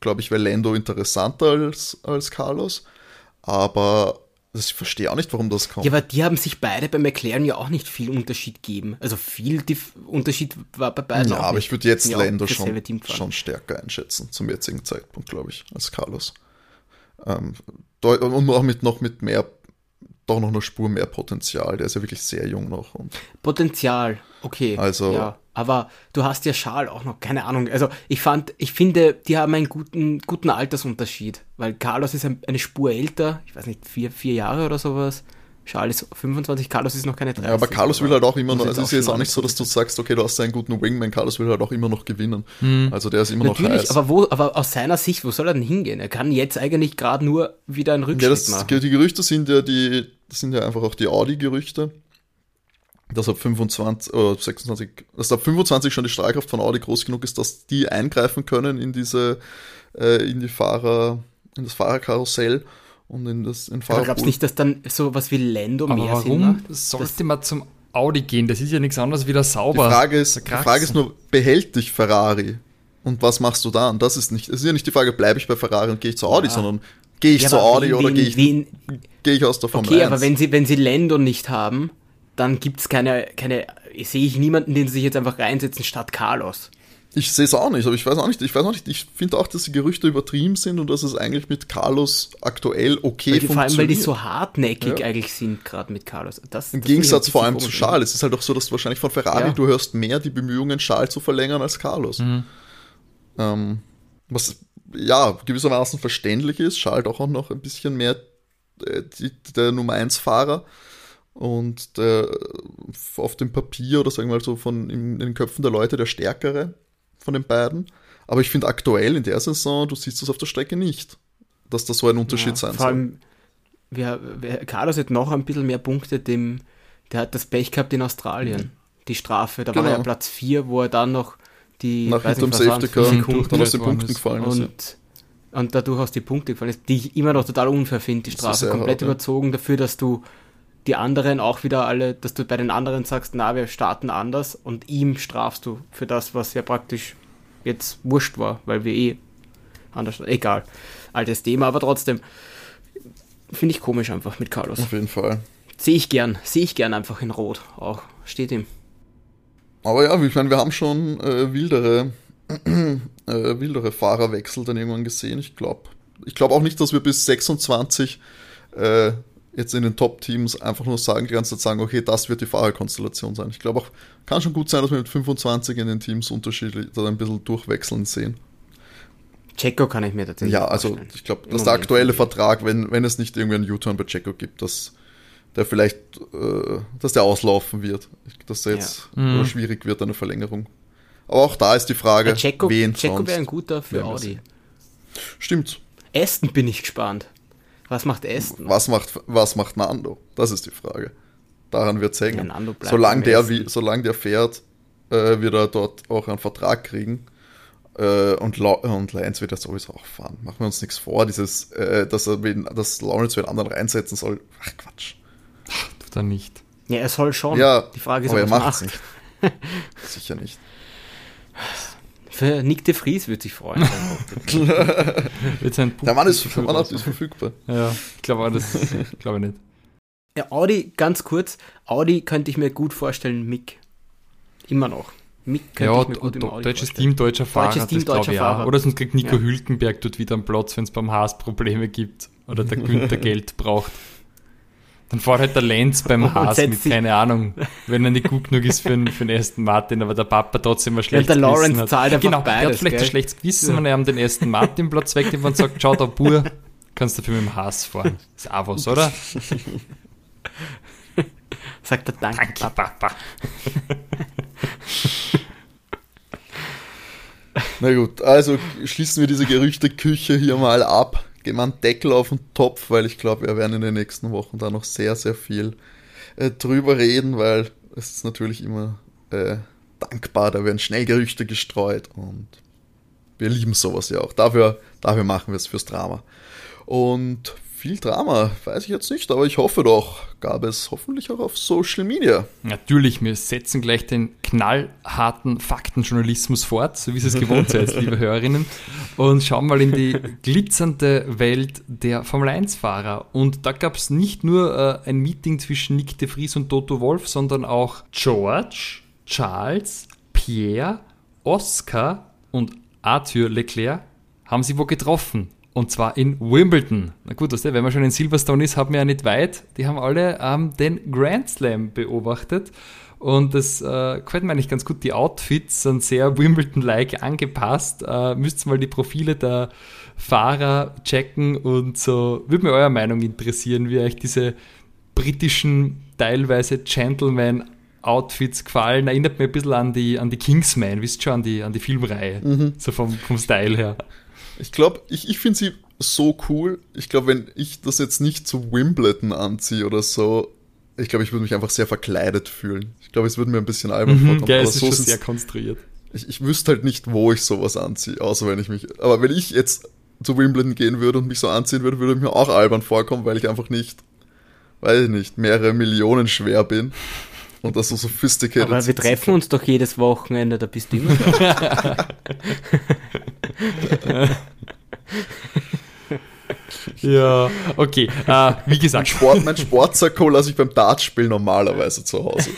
A: glaube ich, wäre Lando interessanter als, als Carlos. Aber das- ich verstehe auch nicht, warum das kommt.
C: Ja, aber die haben sich beide bei McLaren ja auch nicht viel Unterschied gegeben. Also viel Dif Unterschied war bei beiden
A: Ja, aber
C: nicht.
A: ich würde jetzt
C: Ja,
A: Lando schon, schon stärker einschätzen, zum jetzigen Zeitpunkt, glaube ich, als Carlos. Ähm, und auch mit, noch mit mehr doch noch eine Spur mehr Potenzial. Der ist ja wirklich sehr jung noch. Und
C: Potenzial, okay.
A: Also-
C: ja. Aber du hast ja Schal auch noch, keine Ahnung. Also ich fand, ich finde, die haben einen guten, guten Altersunterschied. Weil Carlos ist ein, eine Spur älter, ich weiß nicht, vier, vier Jahre oder sowas. Schal ist 25, Carlos ist noch keine 30.
A: ja, aber Carlos will halt auch immer noch, also es ist jetzt auch nicht so, dass du sagst, okay, du hast einen guten Wingman, Carlos will halt auch immer noch gewinnen. Also der ist immer noch
C: Natürlich,
A: heiß.
C: aber wo, aber aus seiner Sicht, wo soll er denn hingehen? Er kann jetzt eigentlich gerade nur wieder einen Rückschritt
A: Ja, das,
C: machen.
A: die Gerüchte sind ja die, das sind ja einfach auch die Audi-Gerüchte. Dass ab 25, äh, 26, dass ab 25 schon die Strahlkraft von Audi groß genug ist, dass die eingreifen können in diese, äh, in die Fahrer, in das Fahrerkarussell und in das, in
C: aber glaubst nicht, dass dann so was wie Lando
B: Aber
C: mehr Sinn
B: warum
C: macht?
B: sollte man zum Audi gehen? Das ist ja nichts anderes wie der
A: Die
B: Sauber.
A: Frage ist, die. Frage ist nur, behält dich Ferrari? Und was machst du dann? Das ist nicht, es ist ja nicht die Frage, bleibe ich bei Ferrari und gehe ich zu Audi,
C: Ja.
A: sondern gehe ich
C: Ja,
A: zu Audi
C: wen-
A: oder gehe ich,
C: wen-
A: gehe ich aus der Formel
C: Okay,
A: 1?
C: aber wenn sie, wenn sie Lando nicht haben, dann gibt's keine, keine, sehe ich niemanden, den sie sich jetzt einfach reinsetzen statt Carlos.
A: Ich sehe es auch nicht, aber ich weiß auch nicht, ich weiß auch nicht, ich finde auch, dass die Gerüchte übertrieben sind und dass es eigentlich mit Carlos aktuell okay
C: Weil die, vor allem, weil die
A: funktioniert.
C: so hartnäckig
A: Ja.
C: eigentlich sind, gerade mit Carlos. Das,
A: Im
C: das
A: Gegensatz
C: finde ich
A: vor allem zu. Charles. Es ist halt auch so, dass du wahrscheinlich von Ferrari,
C: Ja.
A: du hörst mehr die Bemühungen, Charles zu verlängern als Carlos.
C: Mhm.
A: Ähm, was ja gewissermaßen verständlich ist. Charles auch noch ein bisschen mehr äh, die, der Nummer 1 Fahrer und der, auf dem Papier oder sagen wir mal so von in, in den Köpfen der Leute der stärkere von den beiden. Aber ich finde aktuell in der Saison, du siehst das auf der Strecke nicht, dass das so ein Unterschied
C: Ja,
A: sein
C: vor
A: soll.
C: allem, wer, wer, Carlos hat noch ein bisschen mehr Punkte, dem, der hat das Pech gehabt in Australien. Die Strafe, da war
A: Genau.
C: er Platz 4, wo er dann noch die
A: Nach hinterm Safety Car dann aus den Punkten
B: ist.
A: gefallen ist. ja.
C: und, und dadurch aus die Punkte gefallen ist, die ich immer noch total unfair finde, die Strafe. Komplett
A: hart, ja.
C: überzogen dafür, dass du die anderen auch wieder alle, dass du bei den anderen sagst, na, wir starten anders und ihm strafst du für das, was ja praktisch jetzt wurscht war, weil wir eh anders, egal, altes Thema, aber trotzdem finde ich komisch einfach mit Carlos.
A: Auf jeden Fall.
C: Sehe ich gern, sehe ich gern einfach in Rot auch, steht ihm.
A: Aber ja, ich meine, wir haben schon äh, wildere, äh, wildere Fahrerwechsel dann irgendwann gesehen. Ich glaube ich glaub auch nicht, dass wir bis 26 äh, jetzt in den Top-Teams einfach nur sagen, die ganze Zeit sagen, okay, das wird die Fahrerkonstellation sein. Ich glaube auch, kann schon gut sein, dass wir mit 25 in den Teams unterschiedlich oder ein bisschen durchwechseln sehen.
C: Checo kann ich mir tatsächlich
A: Ja, also
C: vorstellen.
A: ich glaube, dass der aktuelle. Vertrag, wenn, wenn es nicht irgendwie einen U-Turn bei Checo gibt, dass der vielleicht, äh, dass der auslaufen wird. Dass der jetzt
B: Mhm.
A: oder schwierig wird, eine Verlängerung. Aber auch da ist die Frage,
C: Ja, Checo,
A: wen
C: Checo
A: sonst.
C: wäre ein guter für Audi.
A: Stimmt.
C: Aston bin ich gespannt. Was macht Aston?
A: Was macht, was macht Nando? Das ist die Frage. Daran wird es hängen.
C: Ja, Nando bleibt
A: solange, der, wie, solange der fährt, äh, wird er dort auch einen Vertrag kriegen. Äh, und, La und Lance wird er sowieso auch fahren. Machen wir uns nichts vor. Dieses, äh, dass, er wen, dass Lawrence wen anderen reinsetzen soll. Ach Quatsch.
B: Tut er nicht.
C: Ja, er soll schon.
A: Ja,
C: Die Frage ist,
A: aber
C: ob
A: er
C: er
A: macht's
C: macht.
A: nicht. Sicher nicht.
C: Für Nick de Vries würde sich freuen.
A: Der Mann ist, der Mann ist verfügbar.
B: Ja, ich glaube ich nicht.
C: ja, Audi, ganz kurz, Audi könnte ich mir gut vorstellen, Mick. Immer noch. Mick könnte
B: Ja,
C: ich mir gut im Audi
B: deutsches
C: vorstellen.
B: Team, deutscher Fahrer,
C: Deutsches Team, deutscher. Fahrer.
B: Oder sonst kriegt Nico
C: Ja.
B: Hülkenberg dort wieder einen Platz, wenn es beim Haas Probleme gibt. Oder der Günther Geld braucht. Dann fährt halt der Lenz beim
C: Und
B: Haas mit, keine Ahnung, wenn er nicht gut genug ist für, den- für den ersten Martin, aber der Papa trotzdem ein schlechtes
C: der Lawrence
B: hat.
C: zahlt einfach
B: genau, der hat
C: beides,
B: vielleicht
C: gell?
B: ein schlechtes Gewissen,
C: Ja.
B: wenn er ihm den ersten Martin Platz wegnimmt und sagt, schau da, Bur, kannst du für mit dem Haas fahren. Ist auch was, oder?
C: Sagt er Danke.
B: Danke, Papa.
A: Na gut, also schließen wir diese Gerüchteküche hier mal ab. Gehen wir einen Deckel auf den Topf, weil ich glaube, wir werden in den nächsten Wochen da noch sehr, sehr viel äh, drüber reden, weil es ist natürlich immer äh, dankbar, da werden schnell Gerüchte gestreut und wir lieben sowas ja auch. Dafür, dafür machen wir es fürs Drama. Und viel Drama, weiß ich jetzt nicht, aber ich hoffe doch, gab es hoffentlich auch auf Social Media.
B: Natürlich, wir setzen gleich den knallharten Faktenjournalismus fort, so wie Sie es gewohnt seid, liebe Hörerinnen, und schauen mal in die glitzernde Welt der Formel-1-Fahrer. Und da gab es nicht nur äh, ein Meeting zwischen Nick de Vries und Toto Wolf, sondern auch George, Charles, Pierre, Oscar und Arthur Leclerc haben sie wo getroffen. Und zwar in Wimbledon. Na gut, weißt du, wenn man schon in Silverstone ist, haben wir ja nicht weit. Die haben alle ähm, den Grand Slam beobachtet. Und das äh, gefällt mir eigentlich ganz gut. Die Outfits sind sehr Wimbledon-like angepasst. Äh, müsst ihr mal die Profile der Fahrer checken und so. Würde mir eure Meinung interessieren, wie euch diese britischen, teilweise Gentleman-Outfits gefallen. Erinnert mich ein bisschen an die, an die Kingsman, wisst ihr schon, an die, an die Filmreihe. Mhm. So vom, vom Style her.
A: Ich glaube, ich, ich finde sie so cool. Ich glaube, wenn ich das jetzt nicht zu Wimbledon anziehe oder so, ich glaube, ich würde mich einfach sehr verkleidet fühlen. Ich glaube, es würde mir ein bisschen albern
B: mhm, vorkommen. Geil, es ist so schon sehr konstruiert.
A: Ich, ich wüsste halt nicht, wo ich sowas anziehe, außer wenn ich mich. Aber wenn ich jetzt zu Wimbledon gehen würde und mich so anziehen würde, würde mir auch albern vorkommen, weil ich einfach nicht, weiß ich nicht, mehrere Millionen schwer bin. Und das so sophisticated.
C: Aber wir treffen uns doch jedes Wochenende, da bist du immer da.
B: ja, okay. Uh, wie gesagt.
A: Mein, Sport, mein Sportsakko lasse ich beim Dartspiel normalerweise zu Hause.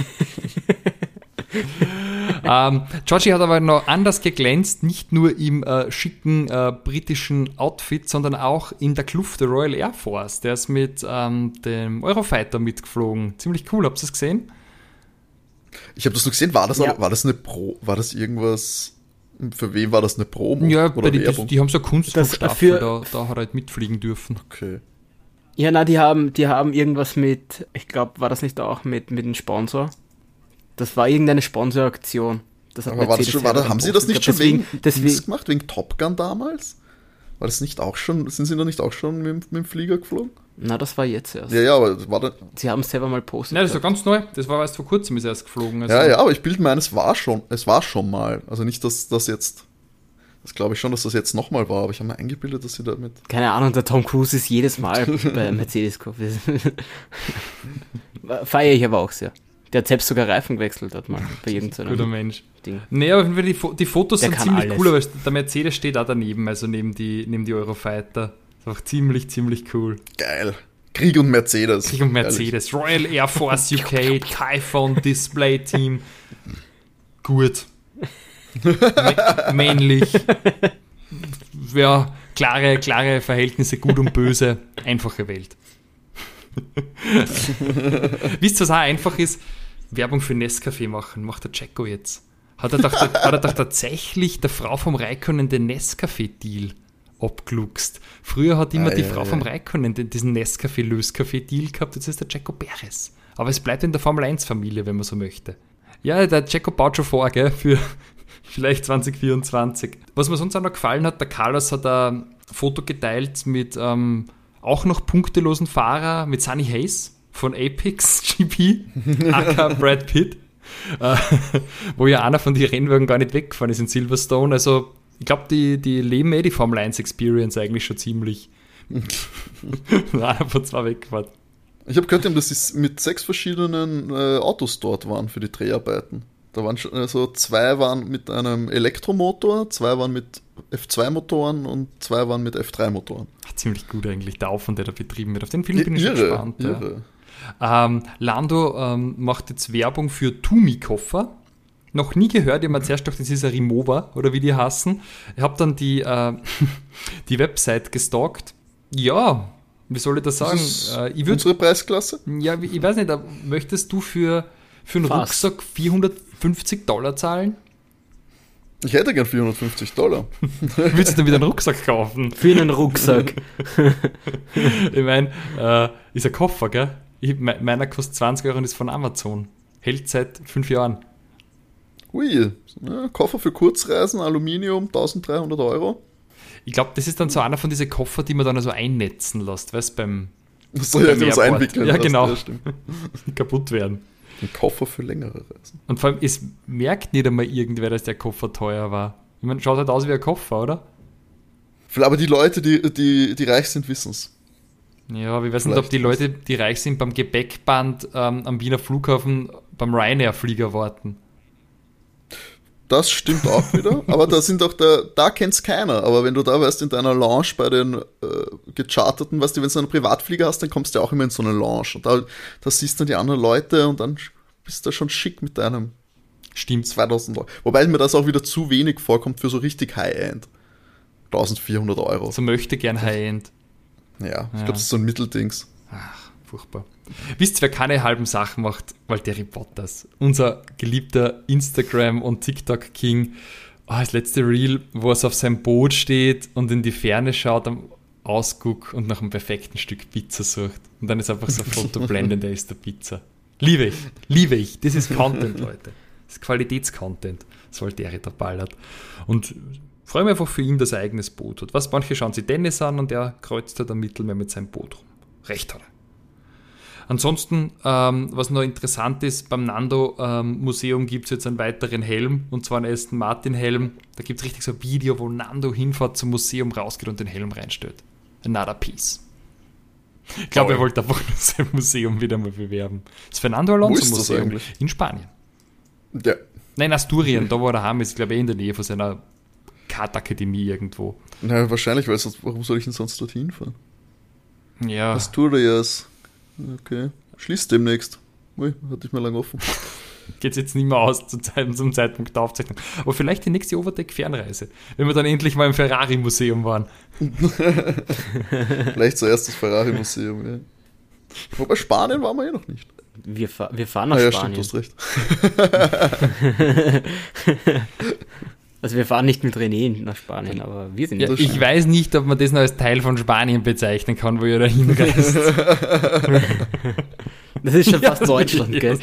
B: ähm, Georgie hat aber noch anders geglänzt, nicht nur im äh, schicken äh, britischen Outfit, sondern auch in der Kluft der Royal Air Force. Der ist mit ähm, dem Eurofighter mitgeflogen. Ziemlich cool, habt ihr es gesehen?
A: Ich habe das nur gesehen, war das, ja. war das eine Pro, war das irgendwas, für wen war das eine Promo?
B: Ja, oder die, die, die haben so eine Kunstflugstaffel, da, da hat er halt mitfliegen dürfen.
A: Okay.
C: Ja, na, die haben, die haben irgendwas mit, ich glaube, war das nicht auch mit, mit einem Sponsor? Das war irgendeine Sponsoraktion.
A: Das hat Aber war das schon, war da, haben sie das nicht schon deswegen, wegen deswegen, gemacht, wegen Top Gun damals? War das nicht auch schon, sind sie da nicht auch schon mit, mit dem Flieger geflogen?
C: Na, das war jetzt erst.
A: Ja, ja, aber war da.
C: Sie haben es selber mal postet.
B: Nein, das war ganz neu. Das war erst vor kurzem ist erst geflogen.
A: Also. Ja, ja, aber ich bilde mir ein, es war schon, es war schon mal. Also nicht, dass das jetzt. Das glaube ich schon, dass das jetzt nochmal war, aber ich habe mir eingebildet, dass sie damit.
C: Keine Ahnung, der Tom Cruise ist jedes Mal bei Mercedes Cup. Feiere ich aber auch sehr. Der hat selbst sogar Reifen gewechselt hat mal bei irgendeinem
B: Guter Mensch. Ding. Nee, aber die, die Fotos der sind ziemlich alles. cool, weil der Mercedes steht da daneben, also neben die, neben die Eurofighter. Ist auch ziemlich, ziemlich cool.
A: Geil. Krieg und Mercedes.
B: Krieg und Mercedes. Ehrlich. Royal Air Force UK, Typhon Display Team. Gut. männlich. Ja, klare, klare Verhältnisse, gut und böse. Einfache Welt. Wisst ihr, was auch einfach ist? Werbung für Nescafé machen. Macht der Jacko jetzt. Hat er doch, hat er doch tatsächlich der Frau vom Raikkonen den Nescafé-Deal abgluckst. Früher hat immer ah, die ja, Frau ja. vom Raikkonen diesen Nescafé-Löscafé-Deal gehabt, jetzt ist der Jaco Perez. Aber es bleibt in der Formel-1-Familie, wenn man so möchte. Ja, der Jaco baut schon vor, gell, für vielleicht 2024. Was mir sonst auch noch gefallen hat, der Carlos hat ein Foto geteilt mit ähm, auch noch punktelosen Fahrer, mit Sunny Hayes von Apex GP, aka Brad Pitt. Äh, wo ja einer von den Rennwagen gar nicht weggefahren ist in Silverstone. Also ich glaube, die, die leben eh die Formel 1 Experience eigentlich schon ziemlich. Einer von zwei weggefahren.
A: Ich habe gehört, dass sie mit sechs verschiedenen äh, Autos dort waren für die Dreharbeiten. Da waren schon, also zwei waren mit einem Elektromotor, zwei waren mit F2-Motoren und zwei waren mit F3-Motoren.
B: Ziemlich gut eigentlich, der Aufwand, der da betrieben wird. Auf den Film bin ich irre, gespannt. Irre. Ja. Ähm, Lando ähm, macht jetzt Werbung für Tumi-Koffer noch nie gehört. Ich habe mir zuerst gedacht, das ist ein Remova oder wie die hassen. Ich habe dann die, äh, die Website gestalkt. Ja, wie soll ich das sagen? Das
A: äh, ich würd, unsere Preisklasse?
B: Ja, ich weiß nicht, möchtest du für, für einen Fast. Rucksack 450 Dollar zahlen?
A: Ich hätte gern 450 Dollar.
B: Willst du dann wieder einen Rucksack kaufen?
C: Für einen Rucksack.
B: ich meine, äh, ist ein Koffer, gell? Ich, meiner kostet 20 Euro und ist von Amazon. Hält seit fünf Jahren.
A: Ui, ja, Koffer für Kurzreisen, Aluminium, 1300 Euro.
B: Ich glaube, das ist dann so einer von diesen Koffer, die man dann also einnetzen lässt, weißt du, beim.
A: Das soll ja das einwickeln.
B: Ja, genau. Ja, kaputt werden.
A: Ein Koffer für längere Reisen.
B: Und vor allem, es merkt nicht einmal irgendwer, dass der Koffer teuer war. Ich meine, schaut halt aus wie ein Koffer, oder?
A: Aber die Leute, die, die, die reich sind, wissen es.
B: Ja, ich weiß nicht, ob die Leute, die reich sind, beim Gepäckband ähm, am Wiener Flughafen beim Ryanair-Flieger warten.
A: Das stimmt auch wieder, aber da sind auch da, da kennt's keiner. Aber wenn du da weißt in deiner Lounge bei den äh, gecharterten, weißt du, wenn du einen Privatflieger hast, dann kommst du ja auch immer in so eine Lounge und da, da siehst du die anderen Leute und dann bist du schon schick mit deinem
B: Stimmt.
A: 2000 Euro. Wobei mir das auch wieder zu wenig vorkommt für so richtig High-End. 1400 Euro.
B: So möchte gern High-End.
A: Ja, ich glaube, das ist so ein Mitteldings.
B: Ach, furchtbar. Wisst ihr, wer keine halben Sachen macht? Valtteri Bottas. Unser geliebter Instagram- und TikTok-King. Oh, das letzte Reel, wo er auf seinem Boot steht und in die Ferne schaut am Ausguck und nach einem perfekten Stück Pizza sucht. Und dann ist einfach so ein Foto blendend, der ist der Pizza. Liebe ich, liebe ich. Das ist Content, Leute. Das ist Qualitätscontent, das Valtteri da ballert. Und freue mich einfach für ihn, dass er eigenes Boot hat. Was manche schauen sich Dennis an und er kreuzt da am Mittelmeer mit seinem Boot rum. Recht hat er. Ansonsten, ähm, was noch interessant ist, beim Nando ähm, Museum gibt es jetzt einen weiteren Helm, und zwar einen Aston Martin Helm. Da gibt es richtig so ein Video, wo Nando hinfährt zum Museum, rausgeht und den Helm reinstellt. Another piece. Ich glaube, er wollte einfach nur sein Museum wieder mal bewerben. Das Fernando Alonso Museum in Spanien.
A: Ja.
B: Nein, Asturien, da wo er daheim ist, glaube ich, in der Nähe von seiner Kartakademie irgendwo.
A: Na, wahrscheinlich, weil sonst, warum soll ich denn sonst dorthin fahren?
B: Ja.
A: Asturias. Okay. Schließt demnächst. Ui, hatte ich mal lang offen.
B: Geht jetzt nicht mehr aus zum, zum Zeitpunkt der Aufzeichnung. Aber vielleicht die nächste Overtech-Fernreise, wenn wir dann endlich mal im Ferrari-Museum waren.
A: vielleicht zuerst das Ferrari-Museum, ja. Wobei Spanien waren wir eh noch nicht.
C: Wir, fa wir fahren nach ah, ja, Spanien. Stimmt,
A: du hast recht.
C: Also wir fahren nicht mit René nach Spanien, aber wir sind
B: ja, Ich weiß nicht, ob man das noch als Teil von Spanien bezeichnen kann, wo ihr da hinreist.
C: das ist schon fast ja, Deutschland, gell?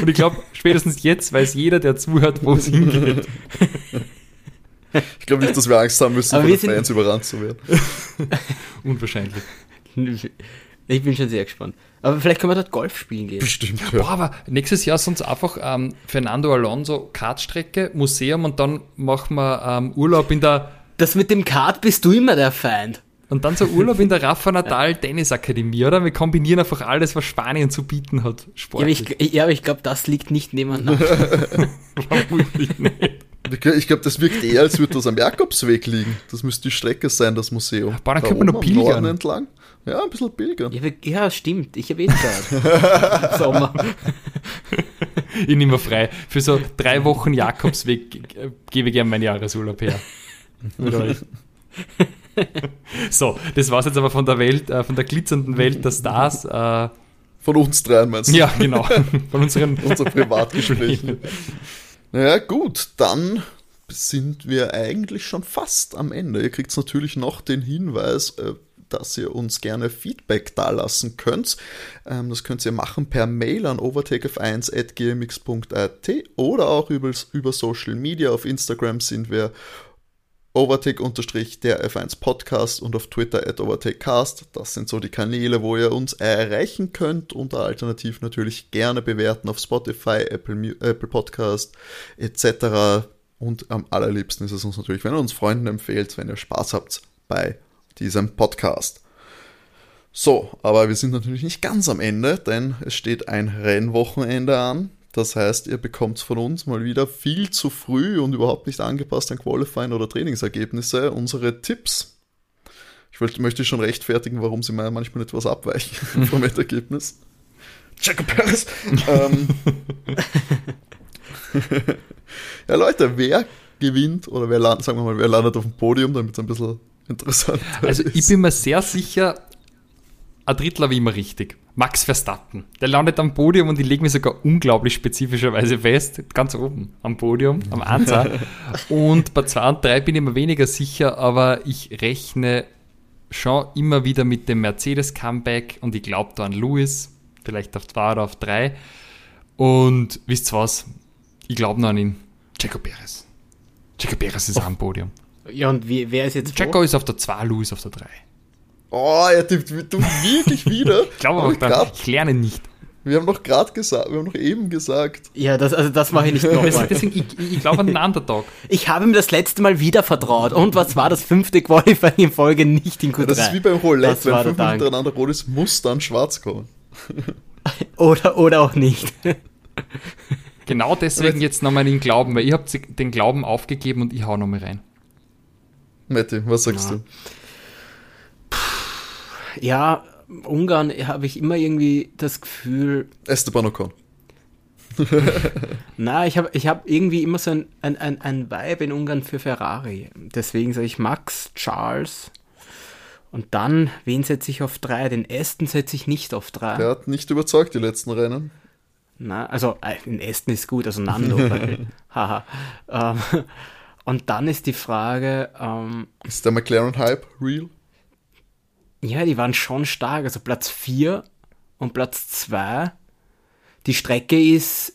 B: Und ich glaube, spätestens jetzt weiß jeder, der zuhört, wo es hingeht.
A: Ich glaube nicht, dass wir Angst haben müssen, von den Fans überrannt zu werden.
B: Unwahrscheinlich.
C: Ich bin schon sehr gespannt. Aber vielleicht können wir dort Golf spielen gehen.
A: Bestimmt.
B: Ja. Boah, aber nächstes Jahr sonst einfach ähm, Fernando Alonso Kartstrecke, Museum und dann machen wir ähm, Urlaub in der.
C: Das mit dem Kart bist du immer der Feind.
B: Und dann so Urlaub in der Rafa Natal Tennisakademie, oder? Wir kombinieren einfach alles, was Spanien zu bieten hat.
C: Sportlich. Ja, aber ich, ja, ich glaube, das liegt nicht nebeneinander.
A: Vermutlich nicht. Ich glaube, das wirkt eher, als würde das am Jakobsweg liegen. Das müsste die Strecke sein, das Museum.
B: Boah, dann da könnte man noch pilgern.
A: entlang. Ja, ein bisschen pilgern.
C: Ja, ja stimmt. Ich habe eh Zeit. Sommer.
B: ich nehme frei. Für so drei Wochen Jakobsweg gebe ich gerne meinen Jahresurlaub her. So, das war's jetzt aber von der Welt, äh, von der glitzernden Welt der Stars. Äh,
A: von uns dreien meinst du?
B: Ja, genau. Von unseren
A: Unser Privatgespräch. naja, gut, dann sind wir eigentlich schon fast am Ende. Ihr kriegt natürlich noch den Hinweis, äh, dass ihr uns gerne Feedback dalassen könnt. Ähm, das könnt ihr machen per Mail an overtakef1.gmx.at oder auch über, Social Media. Auf Instagram sind wir overtake-der F1 Podcast und auf Twitter at overtakecast. Das sind so die Kanäle, wo ihr uns erreichen könnt und alternativ natürlich gerne bewerten auf Spotify, Apple, Apple Podcast etc. Und am allerliebsten ist es uns natürlich, wenn ihr uns Freunden empfehlt, wenn ihr Spaß habt bei diesem Podcast. So, aber wir sind natürlich nicht ganz am Ende, denn es steht ein Rennwochenende an. Das heißt, ihr bekommt von uns mal wieder viel zu früh und überhaupt nicht angepasst an Qualifying oder Trainingsergebnisse unsere Tipps. Ich möchte schon rechtfertigen, warum sie mal manchmal etwas abweichen vom Endergebnis. Checo Perez. ähm, ja, Leute, wer gewinnt oder wer landet, sagen wir mal, wer landet auf dem Podium, damit es ein bisschen interessant
B: Also ist. ich bin mir sehr sicher, ein Drittel wie immer richtig. Max Verstappen. Der landet am Podium und ich lege mir sogar unglaublich spezifischerweise fest, ganz oben am Podium, am Anza. und bei 2 und 3 bin ich mir weniger sicher, aber ich rechne schon immer wieder mit dem Mercedes-Comeback und ich glaube da an Lewis, vielleicht auf 2 oder auf 3. Und wisst ihr was? Ich glaube noch an ihn. Checo Perez. Checo Perez ist oh. am Podium.
C: Ja, und wie, wer ist jetzt
B: Jacko ist auf der 2, Louis auf der 3.
A: Oh, er tippt du wirklich wieder.
B: ich glaube auch, dann, ich lerne nicht.
A: Wir haben doch gerade gesagt, wir haben doch eben gesagt.
C: Ja, das, also das mache ich nicht nochmal.
B: Deswegen, ich, ich glaube an den Underdog.
C: Ich habe ihm das letzte Mal wieder vertraut. Und was war das fünfte Qualifying in Folge nicht in Q3? Ja,
A: das ist wie beim Roulette, wenn fünf hintereinander rot ist, muss dann schwarz kommen.
C: oder, oder auch nicht.
B: genau deswegen jetzt nochmal den Glauben, weil ihr habt den Glauben aufgegeben und ich hau nochmal rein.
A: Matti, was sagst ja. du?
C: Ja, Ungarn habe ich immer irgendwie das Gefühl.
A: Esteban Ocon.
C: Na, ich habe ich hab irgendwie immer so ein, ein, ein, ein Vibe in Ungarn für Ferrari. Deswegen sage ich Max, Charles. Und dann, wen setze ich auf drei? Den Aston setze ich nicht auf drei.
A: Der hat nicht überzeugt, die letzten Rennen.
C: Na, also äh, in Aston ist gut, also Nando. haha. Ähm, und dann ist die Frage. Ähm,
A: ist der McLaren-Hype real?
C: Ja, die waren schon stark. Also Platz 4 und Platz 2. Die Strecke ist.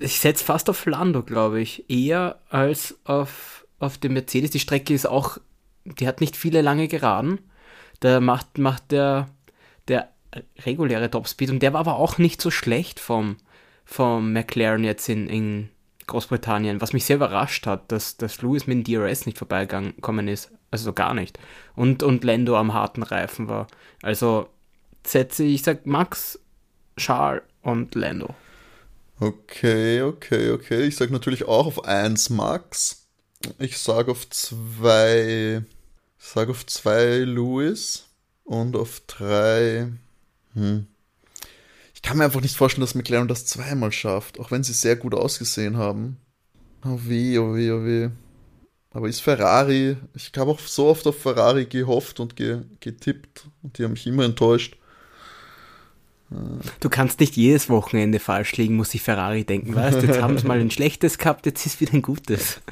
C: Ich setze fast auf Lando, glaube ich. Eher als auf, auf den Mercedes. Die Strecke ist auch. Die hat nicht viele lange Geraden. Da macht, macht der, der reguläre Topspeed und der war aber auch nicht so schlecht vom, vom McLaren jetzt in, in Großbritannien, was mich sehr überrascht hat, dass, dass Lewis mit dem DRS nicht vorbeigekommen ist. Also gar nicht. Und, und Lando am harten Reifen war. Also setze ich, sag Max, Charles und Lando.
A: Okay, okay, okay. Ich sag natürlich auch auf 1 Max. Ich sag auf 2. Ich sag auf 2 Lewis und auf 3. Hm. Ich kann mir einfach nicht vorstellen, dass McLaren das zweimal schafft, auch wenn sie sehr gut ausgesehen haben. Oh weh, oh weh, oh weh. Aber ist Ferrari, ich habe auch so oft auf Ferrari gehofft und ge, getippt und die haben mich immer enttäuscht.
C: Du kannst nicht jedes Wochenende falsch liegen, muss ich Ferrari denken, weißt du? Jetzt haben sie mal ein schlechtes gehabt, jetzt ist wieder ein gutes.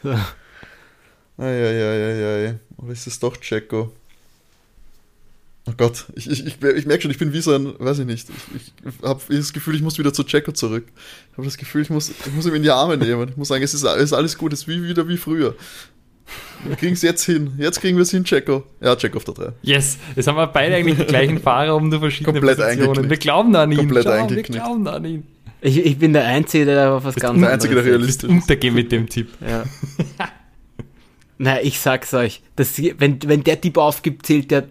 C: So.
A: Eieieiei, oder ist es doch Checo? Oh Gott, ich, ich, ich, ich merke schon, ich bin wie so ein, weiß ich nicht, ich, ich habe das Gefühl, ich muss wieder zu Checo zurück. Ich habe das Gefühl, ich muss, ich muss ihm in die Arme nehmen. Ich muss sagen, es ist, es ist alles gut, es ist wie, wieder wie früher. Wir kriegen es jetzt hin. Jetzt kriegen wir es hin, Checo. Ja, Checo auf der 3.
B: Yes, jetzt haben wir beide eigentlich die gleichen Fahrer um die verschiedenen
A: Komplett
B: Positionen. Wir glauben an ihn.
A: Komplett
B: Schau, wir glauben an ihn.
C: Ich, ich bin der Einzige, der auf was ganz
A: der Einzige, der
C: anderes
A: realistisch
B: Jetzt untergehen mit dem Tipp.
C: Ja. Na, ich sag's euch, das, wenn, wenn der Typ aufgibt, zählt der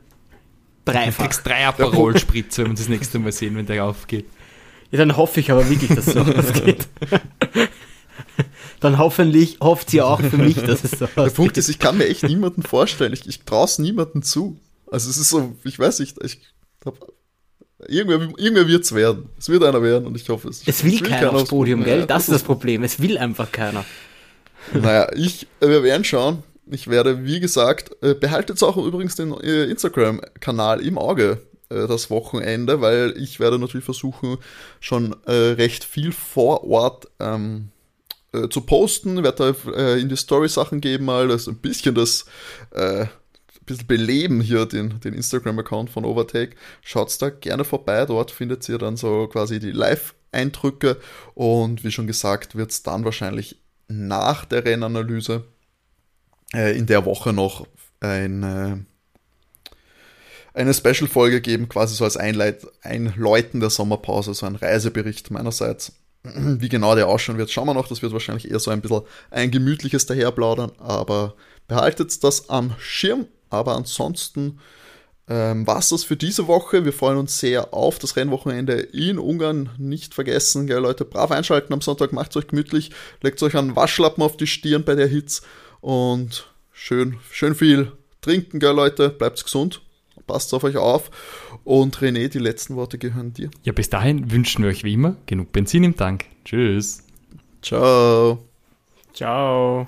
B: Du
C: dreifach.
B: kriegst drei Aperol-Spritze, wenn wir das nächste Mal sehen, wenn der aufgeht.
C: Ja, dann hoffe ich aber wirklich, dass es so ausgeht. dann hoffentlich hofft sie auch für mich, dass es so
A: Der. Punkt ist, ich kann mir echt niemanden vorstellen. Ich, ich traue es niemanden zu. Also es ist so, ich weiß nicht, ich glaub, irgendwer, irgendwer wird es werden. Es wird einer werden und ich hoffe es.
C: Es will keiner aufs Podium, gell?
A: Ja,
C: Das ist das Problem. Es will einfach keiner.
A: Naja, ich, wir werden schauen. Ich werde, wie gesagt, äh, behaltet auch übrigens den äh, Instagram-Kanal im Auge äh, das Wochenende, weil ich werde natürlich versuchen, schon recht viel vor Ort ähm, äh, zu posten. Werde da in die Story Sachen geben, mal das ein bisschen das bisschen beleben hier den, den Instagram-Account von Overtake. Schaut da gerne vorbei, dort findet ihr dann so quasi die Live-Eindrücke und wie schon gesagt, wird es dann wahrscheinlich nach der Rennanalyse äh, in der Woche noch ein, äh, eine Special-Folge geben, quasi so als Einleit Einläuten der Sommerpause, so ein Reisebericht meinerseits. Wie genau der ausschauen wird, schauen wir noch. Das wird wahrscheinlich eher so ein bisschen ein gemütliches Daherplaudern, aber behaltet das am Schirm. Aber ansonsten ähm, war es das für diese Woche. Wir freuen uns sehr auf das Rennwochenende in Ungarn. Nicht vergessen, gell, Leute, brav einschalten am Sonntag, macht euch gemütlich, legt euch einen Waschlappen auf die Stirn bei der Hitze und schön, schön viel trinken, gell, Leute, bleibt gesund, passt auf euch auf. Und René, die letzten Worte gehören dir.
B: Ja, bis dahin wünschen wir euch wie immer genug Benzin im Tank. Tschüss.
A: Ciao.
C: Ciao.